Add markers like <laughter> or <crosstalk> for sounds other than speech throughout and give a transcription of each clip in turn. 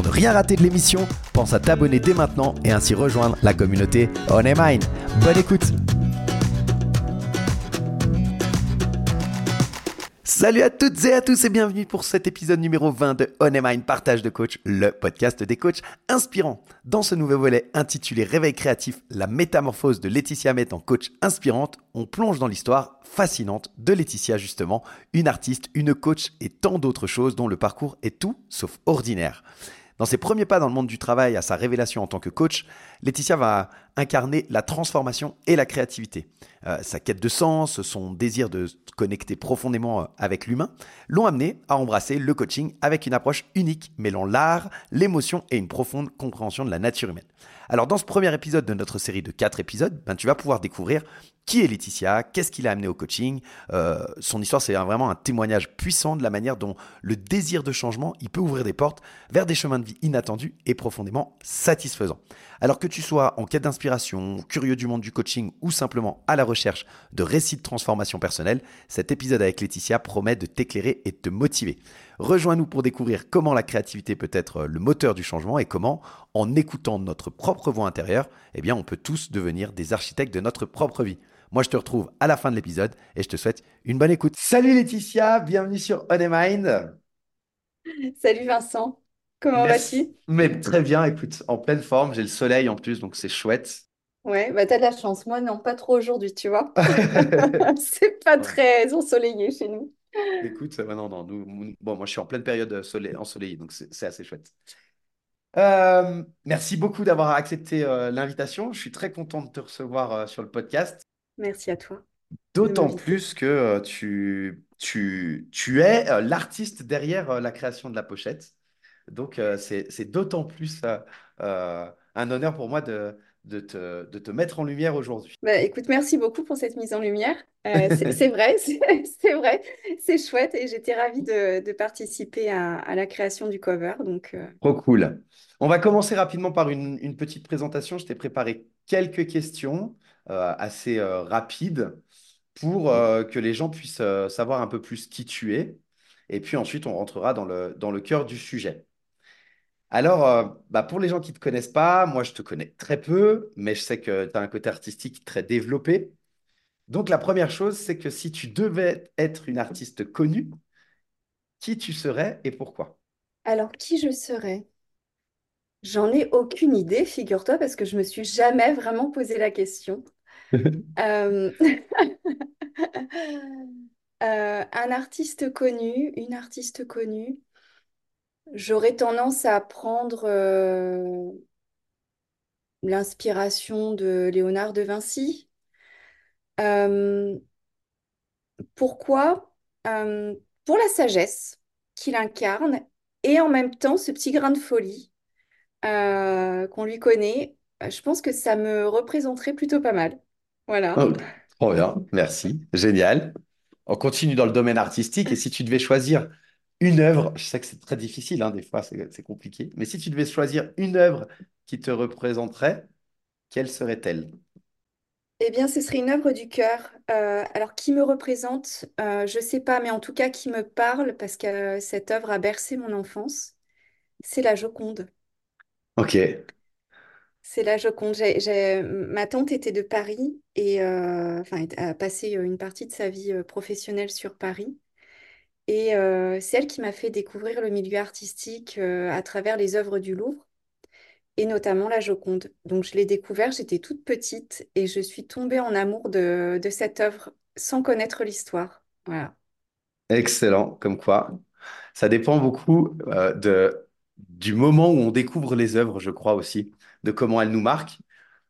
Pour ne rien rater de l'émission, pense à t'abonner dès maintenant et ainsi rejoindre la communauté On. Bonne écoute Salut à toutes et à tous et bienvenue pour cet épisode numéro 20 de On Mind Partage de Coach, le podcast des coachs inspirants. Dans ce nouveau volet intitulé Réveil créatif, la métamorphose de Laetitia Met en coach inspirante, on plonge dans l'histoire fascinante de Laetitia justement, une artiste, une coach et tant d'autres choses dont le parcours est tout sauf ordinaire. Dans ses premiers pas dans le monde du travail à sa révélation en tant que coach, Laetitia va incarner la transformation et la créativité. Euh, sa quête de sens, son désir de se connecter profondément euh, avec l'humain, l'ont amené à embrasser le coaching avec une approche unique mêlant l'art, l'émotion et une profonde compréhension de la nature humaine. Alors dans ce premier épisode de notre série de quatre épisodes, ben, tu vas pouvoir découvrir qui est Laetitia, qu'est-ce qui l'a amené au coaching. Euh, son histoire, c'est vraiment un témoignage puissant de la manière dont le désir de changement, il peut ouvrir des portes vers des chemins de vie inattendus et profondément satisfaisants. Alors que tu sois en quête d'inspiration, curieux du monde du coaching ou simplement à la recherche de récits de transformation personnelle, cet épisode avec Laetitia promet de t'éclairer et de te motiver. Rejoins-nous pour découvrir comment la créativité peut être le moteur du changement et comment, en écoutant notre propre voix intérieure, eh bien, on peut tous devenir des architectes de notre propre vie. Moi, je te retrouve à la fin de l'épisode et je te souhaite une bonne écoute. Salut Laetitia, bienvenue sur On Mind. Salut Vincent, comment vas-tu? Mais très bien, écoute, en pleine forme, j'ai le soleil en plus, donc c'est chouette. Ouais, bah t'as de la chance. Moi, non, pas trop aujourd'hui, tu vois. <laughs> <laughs> C'est pas très ensoleillé chez nous. Écoute, non, non, nous, bon, moi je suis en pleine période soleil, ensoleillée, donc c'est assez chouette. Euh, merci beaucoup d'avoir accepté euh, l'invitation. Je suis très content de te recevoir euh, sur le podcast. Merci à toi D'autant plus que euh, tu, tu, tu es euh, l'artiste derrière euh, la création de la pochette. Donc, c'est, d'autant plus un honneur pour moi de, de te, de te mettre en lumière aujourd'hui. Bah, écoute, merci beaucoup pour cette mise en lumière. <laughs> c'est, vrai, c'est, vrai, c'est chouette et j'étais ravie de, participer à, la création du cover. Donc, Trop cool. On va commencer rapidement par une, une petite présentation. Je t'ai préparé quelques questions. Euh, assez euh, rapide pour euh, que les gens puissent savoir un peu plus qui tu es. Et puis ensuite, on rentrera dans le, dans le cœur du sujet. Alors, bah pour les gens qui ne te connaissent pas, moi je te connais très peu, mais je sais que tu as un côté artistique très développé. Donc la première chose, c'est que si tu devais être une artiste connue, qui tu serais et pourquoi? Alors, qui je serais? J'en ai aucune idée, figure-toi, parce que je me suis jamais vraiment posé la question. <laughs> Euh, <laughs> euh, un artiste connu, une artiste connue, j'aurais tendance à prendre euh, l'inspiration de Léonard de Vinci. pourquoi? pour la sagesse qu'il incarne et en même temps ce petit grain de folie qu'on lui connaît. Je pense que ça me représenterait plutôt pas mal. Voilà. Oh, trop bien, merci, génial. On continue dans le domaine artistique et si tu devais choisir une œuvre, je sais que c'est très difficile, hein, des fois c'est compliqué, mais si tu devais choisir une œuvre qui te représenterait, quelle serait-elle? Eh bien, ce serait une œuvre du cœur. Euh, alors, qui me représente, euh, je ne sais pas, mais en tout cas, qui me parle, parce que euh, cette œuvre a bercé mon enfance, c'est la Joconde. Ok, C'est la Joconde. J'ai, j'ai- Ma tante était de Paris et euh, enfin, a passé une partie de sa vie euh, professionnelle sur Paris. Et euh, c'est elle qui m'a fait découvrir le milieu artistique euh, à travers les œuvres du Louvre et notamment la Joconde. Donc je l'ai découvert, j'étais toute petite et je suis tombée en amour de, cette œuvre sans connaître l'histoire. Voilà. excellent, comme quoi. Ça dépend beaucoup euh, du moment où on découvre les œuvres, je crois aussi, de comment elles nous marquent.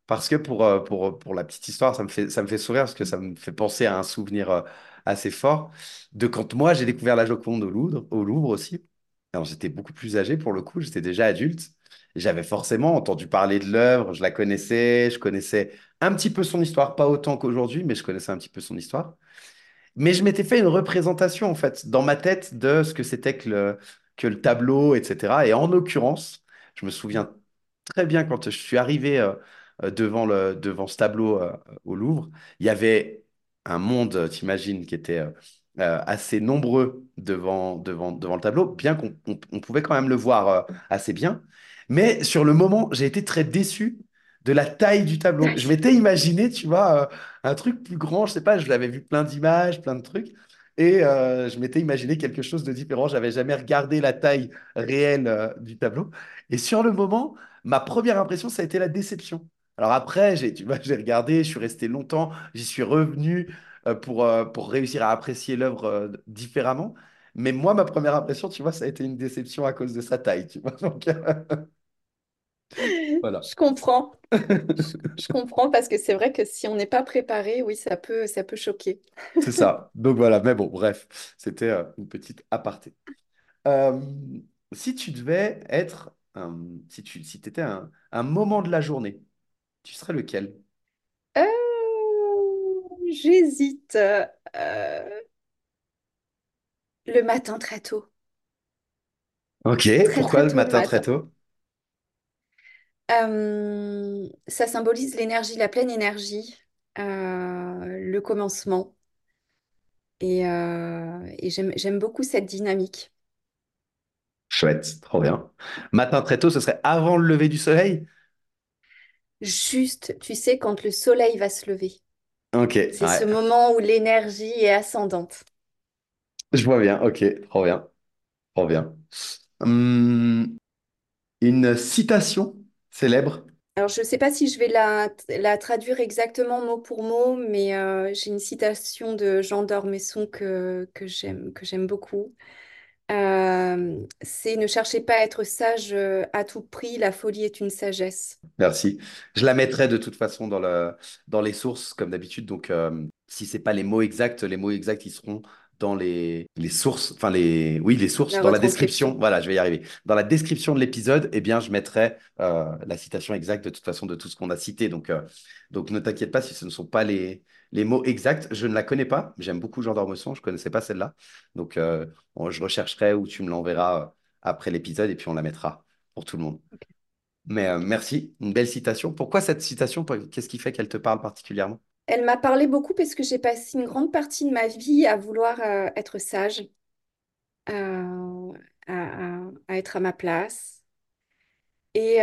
Parce que pour, euh, pour, pour la petite histoire, ça me fait, ça me fait sourire parce que ça me fait penser à un souvenir assez fort de quand moi j'ai découvert la Joconde au Louvre, au Louvre aussi. Alors j'étais beaucoup plus âgé pour le coup, j'étais déjà adulte. J'avais forcément entendu parler de l'œuvre, je la connaissais, je connaissais un petit peu son histoire, pas autant qu'aujourd'hui, mais je connaissais un petit peu son histoire. Mais je m'étais fait une représentation, en fait, dans ma tête de ce que c'était que le, tableau, etc. Et en l'occurrence, je me souviens très bien quand je suis arrivé euh, devant le, devant ce tableau euh, au Louvre, il y avait un monde, t'imagines, qui était euh, euh, assez nombreux devant, devant, devant le tableau, bien qu'on on- on pouvait quand même le voir euh, assez bien. Mais sur le moment, j'ai été très déçu de la taille du tableau. Je m'étais imaginé, tu vois, euh, un truc plus grand, je sais pas, je l'avais vu plein d'images, plein de trucs. Et euh, je m'étais imaginé quelque chose de différent. J'avais jamais regardé la taille réelle euh, du tableau. Et sur le moment, ma première impression, ça a été la déception. Alors après, j'ai, tu vois, j'ai regardé, je suis resté longtemps, j'y suis revenu euh, pour, euh, pour réussir à apprécier l'œuvre euh, différemment. Mais moi, ma première impression, tu vois, ça a été une déception à cause de sa taille, tu vois. <laughs> Donc, voilà. Je comprends, <laughs> je, comprends parce que c'est vrai que si on n'est pas préparé, oui, ça peut, ça peut choquer. C'est ça. Donc voilà, mais bon, bref, c'était une petite aparté. Si tu devais être, un- si tu si étais un, un moment de la journée, tu serais lequel? Euh, j'hésite. euh, le matin très tôt, Ok, très pourquoi très le tôt le matin très matin. tôt? Euh, ça symbolise l'énergie, la pleine énergie, euh, le commencement. Et, euh, et j'aime, j'aime beaucoup cette dynamique. Chouette, trop bien. Matin très tôt, ce serait avant le lever du soleil? Juste, tu sais, quand le soleil va se lever. Ok, C'est ce moment où l'énergie est ascendante. je vois bien, ok, trop bien, trop bien. Hum, une citation célèbre? Alors, je ne sais pas si je vais la, la traduire exactement mot pour mot, mais euh, j'ai une citation de Jean d'Ormesson que, que j'aime beaucoup. Euh, c'est Ne cherchez pas à être sage euh, à tout prix, la folie est une sagesse. Merci. Je la mettrai de toute façon dans le, dans les sources, comme d'habitude. Donc, euh, si c'est pas les mots exacts, les mots exacts, ils seront dans les, les sources, enfin les, oui, les sources, La dans la description. Voilà, je vais y arriver. Dans la description de l'épisode, eh bien, je mettrai euh, la citation exacte de toute façon de tout ce qu'on a cité. Donc, donc ne t'inquiète pas si ce ne sont pas les, les mots exacts. Je ne la connais pas. J'aime beaucoup Jean d'Ormesson. Je connaissais pas celle-là. Donc, euh, je rechercherai ou tu me l'enverras euh, après l'épisode et puis on la mettra pour tout le monde. Mais euh, merci, une belle citation. Pourquoi cette citation? Qu'est-ce qui fait qu'elle te parle particulièrement? Elle m'a parlé beaucoup parce que j'ai passé une grande partie de ma vie à vouloir euh, être sage, à, à- à être à ma place. Et,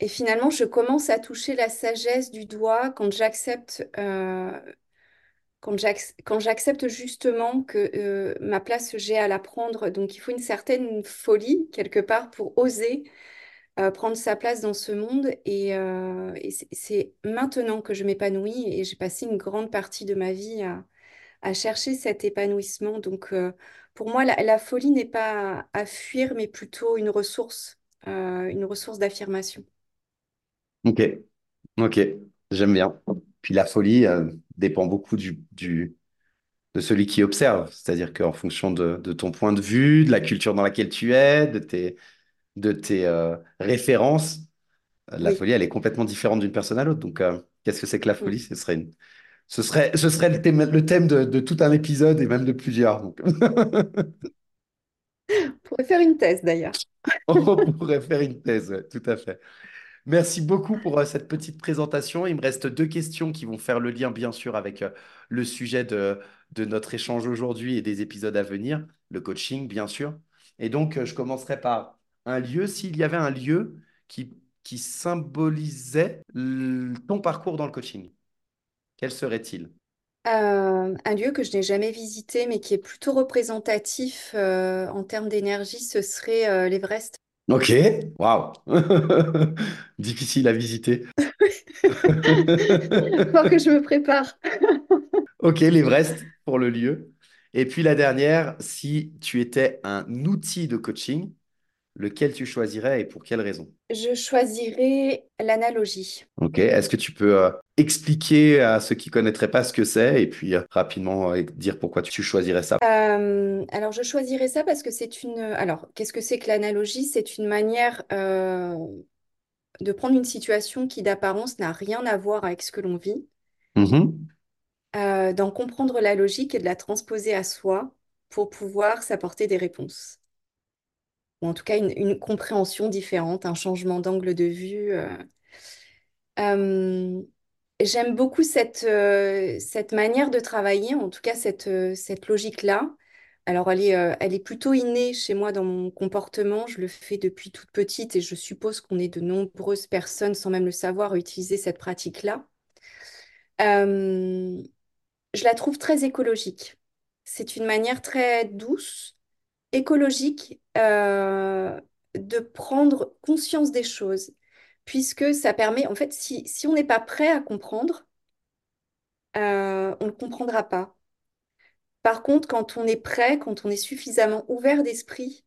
et finalement, je commence à toucher la sagesse du doigt quand j'accepte euh, quand j'ac- quand j'accepte justement que euh, ma place, j'ai à la prendre. Donc, il faut une certaine folie quelque part pour oser euh, prendre sa place dans ce monde. Et, c'est maintenant que je m'épanouis et j'ai passé une grande partie de ma vie à, chercher cet épanouissement. Donc, pour moi, la, folie n'est pas à, fuir, mais plutôt une ressource, une ressource d'affirmation. Ok, ok, j'aime bien. Puis la folie euh, dépend beaucoup du, du, de celui qui observe. C'est-à-dire qu'en fonction de, de ton point de vue, de la culture dans laquelle tu es, de tes, de tes euh, références, euh, la Oui. folie, elle est complètement différente d'une personne à l'autre. Donc, euh, qu'est-ce que c'est que la folie? Ce serait une- ce serait, ce serait le thème, le thème de, de tout un épisode et même de plusieurs. Donc, <laughs> On pourrait faire une thèse d'ailleurs. <laughs> on pourrait faire une thèse, ouais, tout à fait. Merci beaucoup pour euh, cette petite présentation. Il me reste deux questions qui vont faire le lien, bien sûr, avec euh, le sujet de, de notre échange aujourd'hui et des épisodes à venir, le coaching, bien sûr. Et donc, euh, je commencerai par un lieu. S'il y avait un lieu qui, qui symbolisait ton parcours dans le coaching, quel serait-il? Un lieu que je n'ai jamais visité, mais qui est plutôt représentatif en termes d'énergie, ce serait l'Everest. Ok, waouh, <laughs> difficile à visiter. <laughs> Faut que je me prépare. <laughs> Ok, l'Everest pour le lieu. Et puis la dernière, si tu étais un outil de coaching, lequel tu choisirais et pour quelle raison? Je choisirais l'analogie. Ok, est-ce que tu peux euh, expliquer à ceux qui connaîtraient pas ce que c'est et puis euh, rapidement euh, dire pourquoi tu choisirais ça? Alors, je choisirais ça parce que c'est une... Alors, qu'est-ce que c'est que l'analogie? C'est une manière de prendre une situation qui d'apparence n'a rien à voir avec ce que l'on vit, euh, d'en comprendre la logique et de la transposer à soi pour pouvoir s'apporter des réponses. Ou en tout cas, une, compréhension différente, un changement d'angle de vue. euh. J'aime beaucoup cette, euh, cette manière de travailler, en tout cas cette, euh, cette logique-là. Alors, elle est, elle est plutôt innée chez moi dans mon comportement. Je le fais depuis toute petite et je suppose qu'on est de nombreuses personnes, sans même le savoir, utiliser cette pratique-là. Je la trouve très écologique. C'est une manière très douce, écologique, euh, de prendre conscience des choses, puisque ça permet, en fait, si, si on n'est pas prêt à comprendre, euh, on ne comprendra pas. Par contre, quand on est prêt, quand on est suffisamment ouvert d'esprit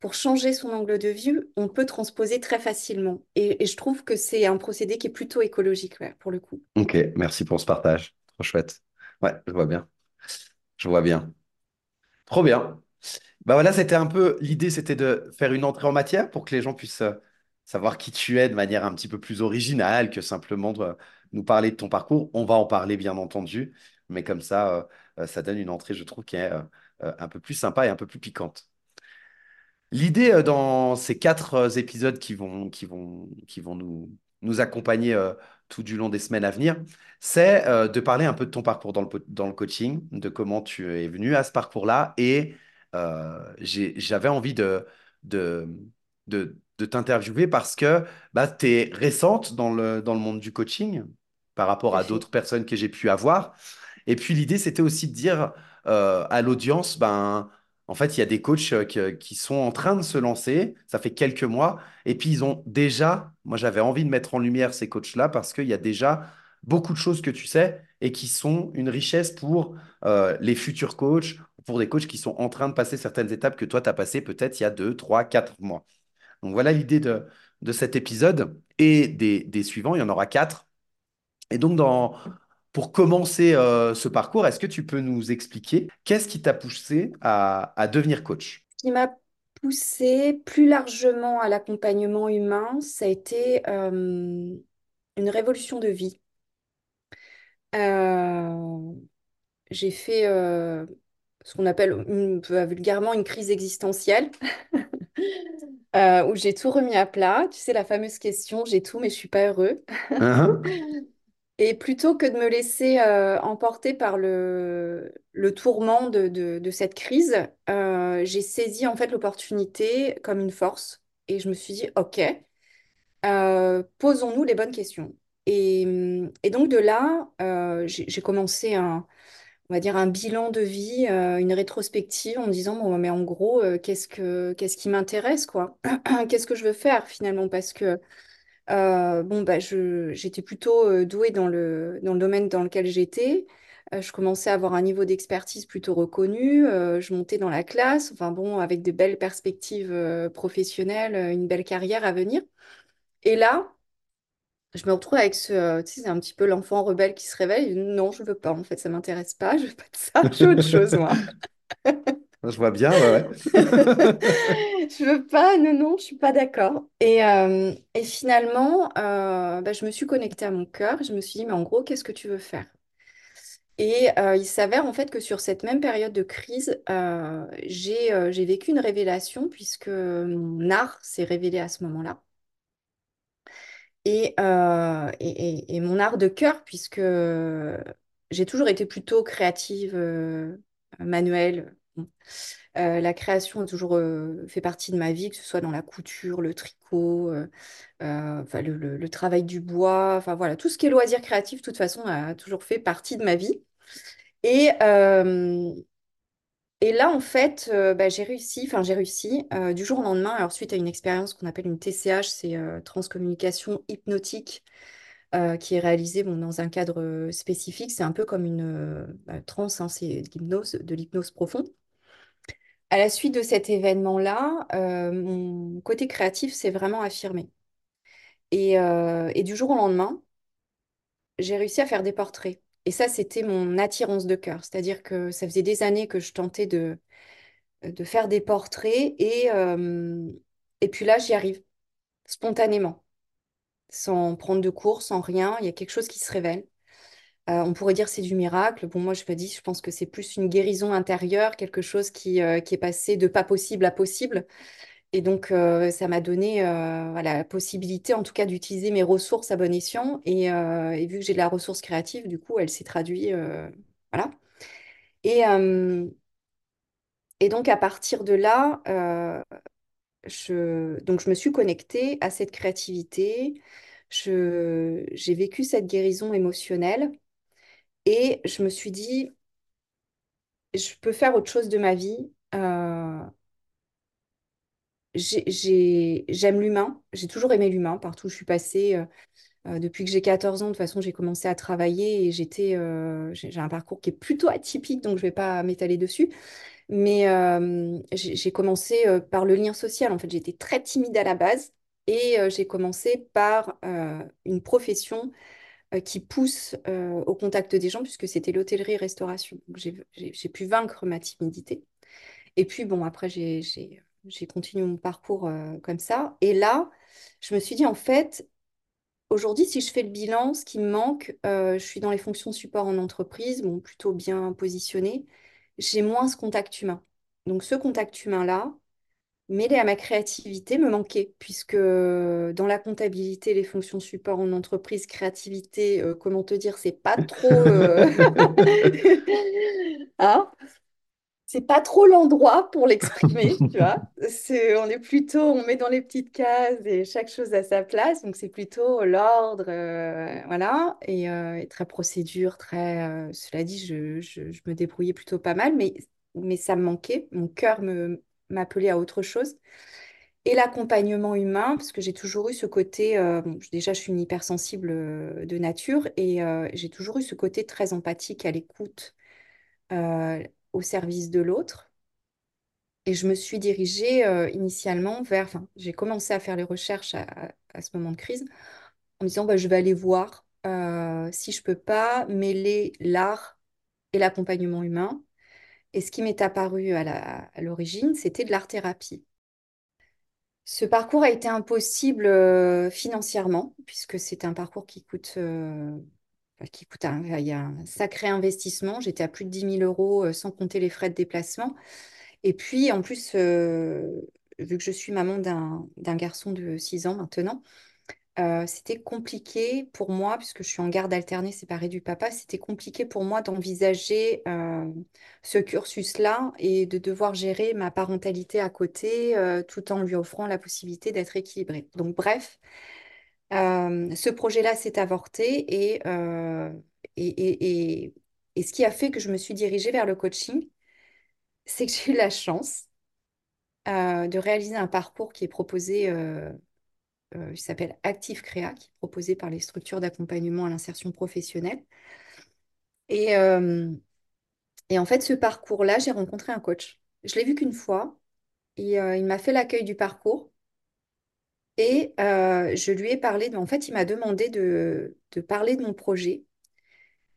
pour changer son angle de vue, on peut transposer très facilement. Et, je trouve que c'est un procédé qui est plutôt écologique, pour le coup. Ok, merci pour ce partage. Trop chouette. Ouais, je vois bien. Je vois bien. Trop bien. Bah voilà, c'était un peu l'idée, c'était de faire une entrée en matière pour que les gens puissent euh, savoir qui tu es de manière un petit peu plus originale que simplement de nous parler de ton parcours. On va en parler, bien entendu, mais comme ça, euh, euh, ça donne une entrée, je trouve, qui est euh, euh, un peu plus sympa et un peu plus piquante. L'idée euh, dans ces quatre euh, épisodes qui vont, qui vont, qui vont nous, nous accompagner euh, tout du long des semaines à venir, c'est euh, de parler un peu de ton parcours dans le, dans le coaching, de comment tu es venu à ce parcours-là. Et euh, j'avais envie de, de, de, de t'interviewer parce que bah, tu es récente dans le, dans le monde du coaching par rapport à d'autres personnes que j'ai pu avoir. Et puis l'idée, c'était aussi de dire euh, à l'audience, ben, en fait, il y a des coachs euh, que- qui sont en train de se lancer, ça fait quelques mois, et puis ils ont déjà, moi j'avais envie de mettre en lumière ces coachs-là parce qu'il y a déjà beaucoup de choses que tu sais et qui sont une richesse pour euh, les futurs coachs, pour des coachs qui sont en train de passer certaines étapes que toi, tu as passées peut-être il y a deux, trois, quatre mois. Donc voilà l'idée de, de cet épisode et des, suivants, il y en aura quatre. Et donc, pour commencer euh, ce parcours, est-ce que tu peux nous expliquer qu'est-ce qui t'a poussé à, à devenir coach? Ce qui m'a poussée plus largement à l'accompagnement humain, ça a été euh, une révolution de vie. Euh, j'ai fait ce qu'on appelle une- vulgairement une crise existentielle, <laughs> euh, où j'ai tout remis à plat. Tu sais, la fameuse question, j'ai tout, mais je suis pas heureux. Uhum. <laughs> Et plutôt que de me laisser euh, emporter par le, le tourment de, de- de cette crise, euh, j'ai saisi en fait l'opportunité comme une force. Et je me suis dit, OK, euh, posons-nous les bonnes questions. Et, et donc de là, euh, j'ai j'ai commencé un, on va dire un bilan de vie, euh, une rétrospective en disant, bon, mais en gros, euh, qu'est-ce que, qu'est-ce qui m'intéresse, quoi? <clears throat> Qu'est-ce que je veux faire finalement? Parce que euh, bon, bah, je, j'étais plutôt douée dans le, dans le domaine dans lequel j'étais. Je commençais à avoir un niveau d'expertise plutôt reconnu. Je montais dans la classe, enfin bon, avec de belles perspectives professionnelles, une belle carrière à venir. Et là, je me retrouve avec ce, euh, tu sais, c'est un petit peu l'enfant rebelle qui se réveille. Non, je veux pas, en fait, ça m'intéresse pas. Je veux pas de ça. Je veux autre chose, moi. <laughs> Je vois bien, ouais. <laughs> Je veux pas, non, non, je suis pas d'accord. Et, euh, et finalement, euh, bah, je me suis connectée à mon cœur. Je me suis dit, mais en gros, qu'est-ce que tu veux faire? Et euh, il s'avère en fait que sur cette même période de crise, j'ai j'ai vécu une révélation puisque mon art s'est révélé à ce moment-là. Et, euh, et, et- mon art de cœur, puisque j'ai toujours été plutôt créative, euh, manuelle. Euh, la création a toujours fait partie de ma vie, que ce soit dans la couture, le tricot, le, le- travail du bois, enfin voilà, tout ce qui est loisir créatif, de toute façon, a toujours fait partie de ma vie. Et, et là, en fait, euh, bah, j'ai réussi, enfin j'ai réussi euh, du jour au lendemain, alors suite à une expérience qu'on appelle une TCH, c'est euh, transcommunication hypnotique, qui est réalisée dans un cadre spécifique. C'est un peu comme une bah, transe, hein, c'est de l'hypnose, de l'hypnose profonde. à la suite de cet événement-là, mon côté créatif s'est vraiment affirmé. Et du jour au lendemain, j'ai réussi à faire des portraits. Et ça, c'était mon attirance de cœur. C'est-à-dire que ça faisait des années que je tentais de, de faire des portraits et, euh, et puis là, j'y arrive spontanément, sans prendre de cours, sans rien. Il y a quelque chose qui se révèle. Euh, on pourrait dire c'est du miracle. Bon, moi, je me dis, je pense que c'est plus une guérison intérieure, quelque chose euh, qui est passé de pas possible à possible. Et donc, euh, ça m'a donné euh, la possibilité, en tout cas, d'utiliser mes ressources à bon escient. Et, euh, et vu que j'ai de la ressource créative, du coup, elle s'est traduite. voilà. Et, et donc, à partir de là, je, donc, je me suis connectée à cette créativité. J'ai vécu cette guérison émotionnelle. Et je me suis dit, je peux faire autre chose de ma vie. J'ai, j'ai- j'aime l'humain. J'ai toujours aimé l'humain partout où je suis passée. euh, euh, depuis que j'ai 14 ans, de toute façon, j'ai commencé à travailler et j'étais, euh, j'ai un parcours qui est plutôt atypique, donc je ne vais pas m'étaler dessus. Mais j'ai commencé par le lien social. En fait, j'étais très timide à la base et j'ai commencé par une profession qui pousse au contact des gens, puisque c'était l'hôtellerie-restauration. J'ai pu vaincre ma timidité. Et puis, bon, après, j'ai j'ai- continué mon parcours euh, comme ça. Et là, je me suis dit, en fait, aujourd'hui, si je fais le bilan, ce qui me manque, euh, je suis dans les fonctions support en entreprise, bon, plutôt bien positionnée. J'ai moins ce contact humain. Donc, ce contact humain-là, mêlé à ma créativité, me manquait, puisque dans la comptabilité, les fonctions support en entreprise, créativité, euh, comment te dire, c'est pas trop... euh, <laughs> <laughs> Hein? C'est pas trop l'endroit pour l'exprimer, <laughs> tu vois. C'est, on est plutôt, on met dans les petites cases et chaque chose à sa place. Donc c'est plutôt l'ordre, euh, voilà, et, euh, et très procédure, très. euh, cela dit, je, je- je me débrouillais plutôt pas mal, mais, mais ça me manquait. Mon cœur me m'appelait à autre chose. Et l'accompagnement humain, parce que j'ai toujours eu ce côté. bon, déjà, je suis une hypersensible de nature et j'ai toujours eu ce côté très empathique à l'écoute euh, au service de l'autre. Et je me suis dirigée euh, initialement vers, enfin, j'ai commencé à faire les recherches à, ce moment de crise en me disant, bah, je vais aller voir euh, si je peux pas mêler l'art et l'accompagnement humain. Et ce qui m'est apparu à l'origine, c'était de l'art-thérapie. Ce parcours a été impossible euh, financièrement, puisque c'est un parcours qui coûte, qui coûte un, il y a un sacré investissement. J'étais à plus de dix mille euros euh, sans compter les frais de déplacement. Et puis, en plus, euh, vu que je suis maman d'un garçon de 6 ans maintenant, euh, c'était compliqué pour moi, puisque je suis en garde alternée séparée du papa, c'était compliqué pour moi d'envisager euh, ce cursus-là et de devoir gérer ma parentalité à côté, euh, tout en lui offrant la possibilité d'être équilibrée. Donc, bref, euh, ce projet-là s'est avorté et, euh, et, et, et, et ce qui a fait que je me suis dirigée vers le coaching, c'est que j'ai eu la chance euh, de réaliser un parcours qui est proposé, il s'appelle Active Créa, qui est proposé par les structures d'accompagnement à l'insertion professionnelle. Et, en fait, ce parcours-là, j'ai rencontré un coach. Je l'ai vu qu'une fois. Et, il m'a fait l'accueil du parcours. Et euh, je lui ai parlé, de- en fait, il m'a demandé de, de parler de mon projet.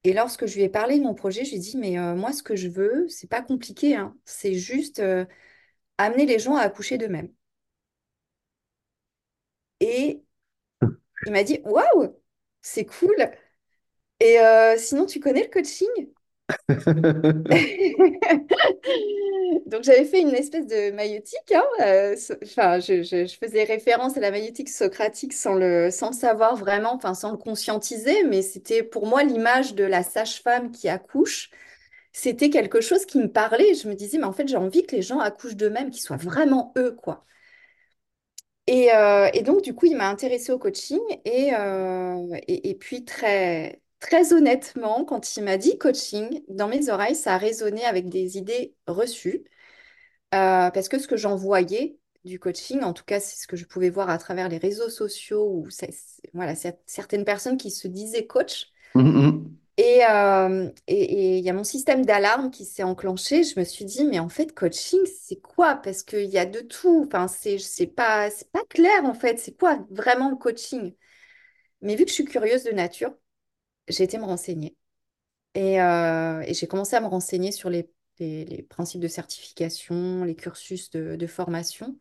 Et lorsque je lui ai parlé de mon projet, je lui ai dit, mais euh, moi, ce que je veux, c'est pas compliqué, hein. C'est juste euh, amener les gens à accoucher d'eux-mêmes. Et <laughs> Il m'a dit, waouh, c'est cool. Et sinon, tu connais le coaching? <laughs> Donc, j'avais fait une espèce de maïeutique. hein, euh, je, faisais référence à la maïeutique socratique sans le, sans le savoir vraiment, sans le conscientiser, mais c'était pour moi l'image de la sage-femme qui accouche. C'était quelque chose qui me parlait. Je me disais, mais en fait, j'ai envie que les gens accouchent d'eux-mêmes, qu'ils soient vraiment eux, quoi. Et, euh, donc, du coup, il m'a intéressée au coaching. Et, euh, et puis, très, très honnêtement, quand il m'a dit coaching, dans mes oreilles, ça a résonné avec des idées reçues. Euh, parce que ce que j'en voyais du coaching, en tout cas, c'est ce que je pouvais voir à travers les réseaux sociaux, c'est- voilà, certaines personnes qui se disaient coach, Mhm. Et euh, et- et il y a mon système d'alarme qui s'est enclenché. Je me suis dit, mais en fait, coaching, c'est quoi? Parce qu'il y a de tout. Enfin, c'est pas, c'est pas clair, en fait. C'est quoi vraiment le coaching? Mais vu que je suis curieuse de nature, j'ai été me renseigner. Et, euh, et j'ai commencé à me renseigner sur les, principes de certification, les cursus de, formation.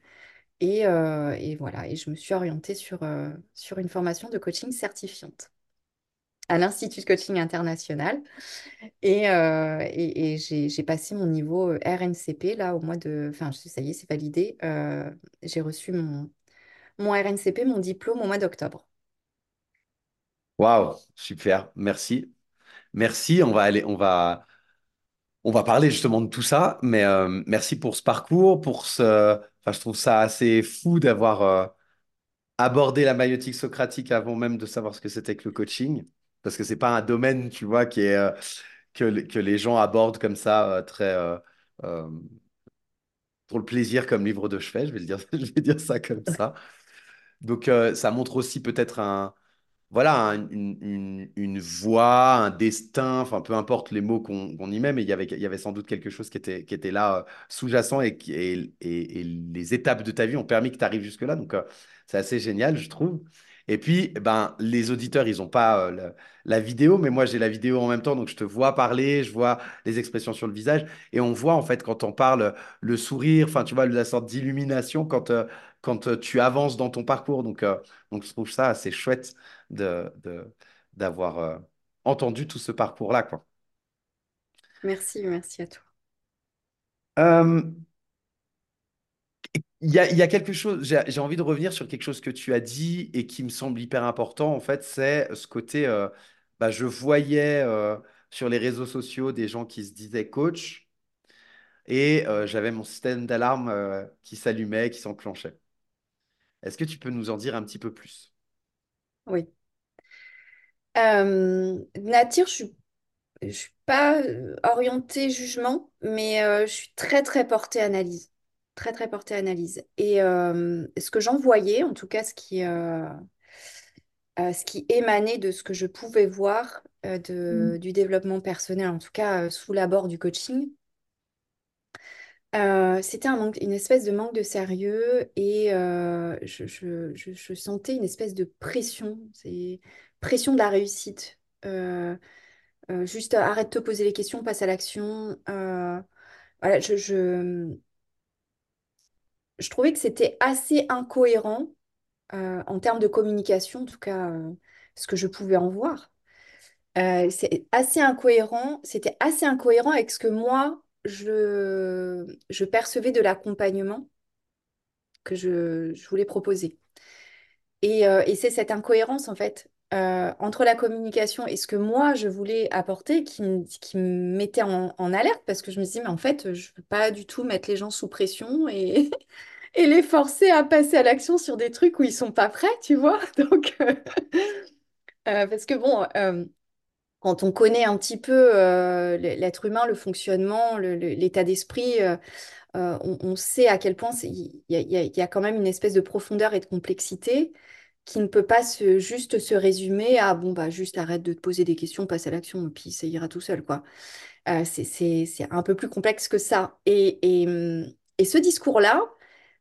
Et, euh, et voilà, et je me suis orientée sur, euh, sur une formation de coaching certifiante à l'Institut de Coaching International. Et, et, j'ai, passé mon niveau RNCP là au mois de... Enfin, ça y est, c'est validé. J'ai reçu mon, mon RNCP, mon diplôme au mois d'octobre. Waouh, super, merci. Merci, on va aller, on va, on va parler justement de tout ça, mais euh, merci pour ce parcours, pour ce... Enfin, je trouve ça assez fou d'avoir euh, abordé la maïotique socratique avant même de savoir ce que c'était que le coaching, parce que c'est pas un domaine, tu vois, qui est, euh, que, que les gens abordent comme ça, très... pour le plaisir comme livre de chevet, je vais le dire, <laughs> je vais dire ça comme ça. Donc, ça montre aussi peut-être un, voilà, un- une, une, voie, un destin, enfin peu importe les mots qu'on y met, mais il y avait, y avait sans doute quelque chose qui était, qui était là, euh, sous-jacent et, et, et, les étapes de ta vie ont permis que tu arrives jusque-là. Donc, euh, c'est assez génial, je trouve. Et puis, ben, les auditeurs, ils n'ont pas euh, la, vidéo, mais moi, j'ai la vidéo en même temps, donc je te vois parler, je vois les expressions sur le visage, et on voit en fait quand on parle le sourire, enfin, tu vois, la sorte d'illumination quand, quand tu avances dans ton parcours. Donc, donc, je trouve ça assez chouette de, de- d'avoir euh, entendu tout ce parcours-là, quoi. Merci, merci à toi. Euh, Il y a, il y a quelque chose, j'ai envie de revenir sur quelque chose que tu as dit et qui me semble hyper important, en fait, c'est ce côté, euh, bah, je voyais euh, sur les réseaux sociaux des gens qui se disaient coach et euh, j'avais mon système d'alarme qui s'allumait, qui s'enclenchait. Est-ce que tu peux nous en dire un petit peu plus? Oui. Euh, nature, je suis Je suis pas euh, orientée jugement, mais euh, je suis très très portée analyse. Très très portée analyse. Et euh, ce que j'en voyais, en tout cas ce qui, euh, euh, ce qui émanait de ce que je pouvais voir euh, de, du développement personnel, en tout cas euh, sous l'abord du coaching, euh, c'était un manque, une espèce de manque de sérieux et euh, je, je- je- je sentais une espèce de pression, c'est pression de la réussite. Euh, euh, juste euh, arrête de te poser les questions, passe à l'action. Voilà, je, je, je trouvais que c'était assez incohérent en termes de communication, en tout cas, ce que je pouvais en voir. C'est assez incohérent, c'était assez incohérent avec ce que moi, je, je percevais de l'accompagnement que je, je voulais proposer. Et, et c'est cette incohérence, en fait, euh, entre la communication et ce que moi, je voulais apporter qui, me- mettait en, alerte parce que je me disais, mais en fait, je ne veux pas du tout mettre les gens sous pression <laughs> et, les forcer à passer à l'action sur des trucs où ils sont pas prêts, tu vois? <laughs> Donc, euh, euh, parce que bon, quand on connaît un petit peu l'être humain, le fonctionnement, l'état d'esprit, on, sait à quel point il y a quand même une espèce de profondeur et de complexité qui ne peut pas se, juste se résumer à bon, bah, juste arrête de te poser des questions, passe à l'action, et puis ça ira tout seul, quoi. Euh, c'est, un peu plus complexe que ça. Et, et, et ce discours-là,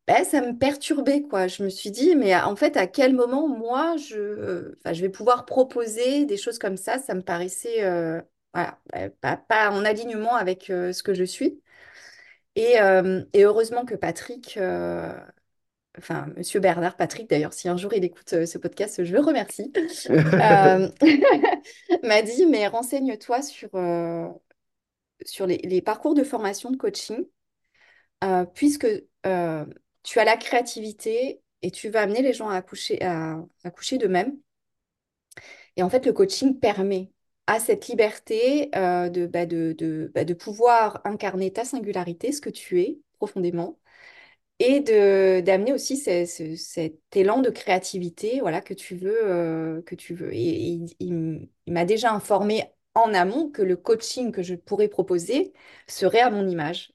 ben, ça me perturbait, quoi. Je me suis dit, mais en fait, à quel moment, moi, je, enfin, je vais pouvoir proposer des choses comme ça? Ça me paraissait, euh, voilà, euh, pas, pas en alignement avec euh, ce que je suis. Et, euh, et heureusement que Patrick, euh, enfin, Monsieur Bernard Patrick, d'ailleurs, si un jour il écoute euh, ce podcast, je le remercie, <laughs> euh, <laughs> m'a dit, mais renseigne-toi sur, euh, sur les, les parcours de formation de coaching, puisque tu as la créativité et tu vas amener les gens à accoucher, à, à coucher d'eux-mêmes. Et en fait, le coaching permet à cette liberté de, bah, de, de, bah, de pouvoir incarner ta singularité, ce que tu es profondément, et de d'amener aussi ce- ce- cet élan de créativité voilà, que tu veux. euh, que tu veux. Et, il, m'a déjà informé en amont que le coaching que je pourrais proposer serait à mon image.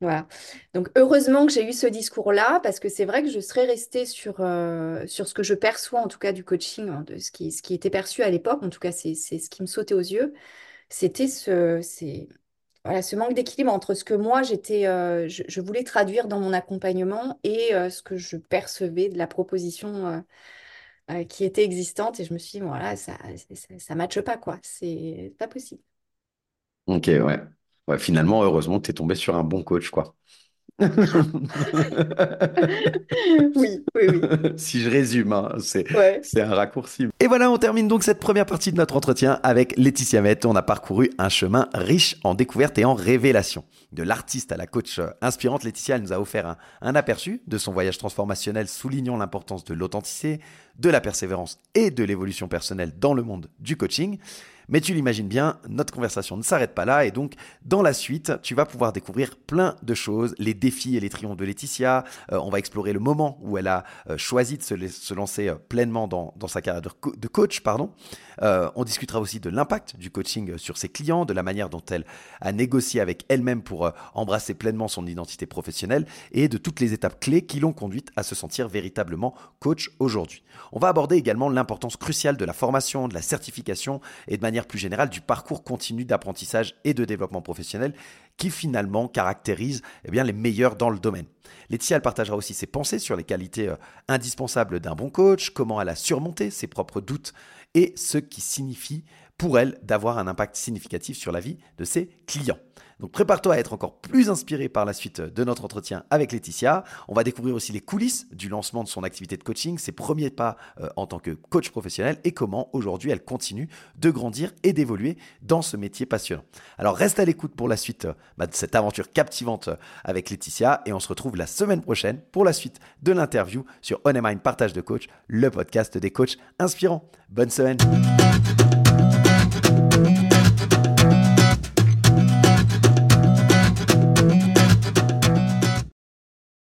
Voilà. Donc heureusement que j'ai eu ce discours-là, parce que c'est vrai que je serais restée sur, euh, sur ce que je perçois, en tout cas du coaching, hein, de ce qui, ce qui était perçu à l'époque, en tout cas c'est c'est ce qui me sautait aux yeux, c'était ce, c'est, voilà, ce manque d'équilibre entre ce que moi j'étais, euh, je, voulais traduire dans mon accompagnement et euh, ce que je percevais de la proposition euh, qui était existante. Et je me suis dit, voilà, ça, ça matche pas, quoi. C'est pas possible. Ok, ouais. Ouais, finalement, heureusement tu es tombé sur un bon coach, quoi. Oui, oui, oui. Si je résume, hein, c'est, Ouais. un raccourci. Et voilà, on termine donc cette première partie de notre entretien avec Laetitia Mette. On a parcouru un chemin riche en découvertes et en révélations. De l'artiste à la coach inspirante, Laetitia elle nous a offert un, un aperçu de son voyage transformationnel soulignant l'importance de l'authenticité, de la persévérance et de l'évolution personnelle dans le monde du coaching. Mais tu l'imagines bien, notre conversation ne s'arrête pas là et donc dans la suite, tu vas pouvoir découvrir plein de choses, les défis et les triomphes de Laetitia. Euh, on va explorer le moment où elle a euh, choisi de se, la- se lancer euh, pleinement dans, sa carrière de, de coach. Pardon. On discutera aussi de l'impact du coaching sur ses clients, de la manière dont elle a négocié avec elle-même pour embrasser pleinement son identité professionnelle et de toutes les étapes clés qui l'ont conduite à se sentir véritablement coach aujourd'hui. On va aborder également l'importance cruciale de la formation, de la certification et de manière plus générale du parcours continu d'apprentissage et de développement professionnel qui finalement caractérise eh les meilleurs dans le domaine. Laetitia, elle partagera aussi ses pensées sur les qualités euh, indispensables d'un bon coach, comment elle a surmonté ses propres doutes et ce qui signifie pour elle d'avoir un impact significatif sur la vie de ses clients. Donc prépare-toi à être encore plus inspiré par la suite de notre entretien avec Laetitia. On va découvrir aussi les coulisses du lancement de son activité de coaching, ses premiers pas euh, en tant que coach professionnel et comment aujourd'hui elle continue de grandir et d'évoluer dans ce métier passionnant. Alors reste à l'écoute pour la suite euh, bah, de cette aventure captivante euh, avec Laetitia et on se retrouve la semaine prochaine pour la suite de l'interview sur On Mind Partage de Coach, le podcast des coachs inspirants. Bonne semaine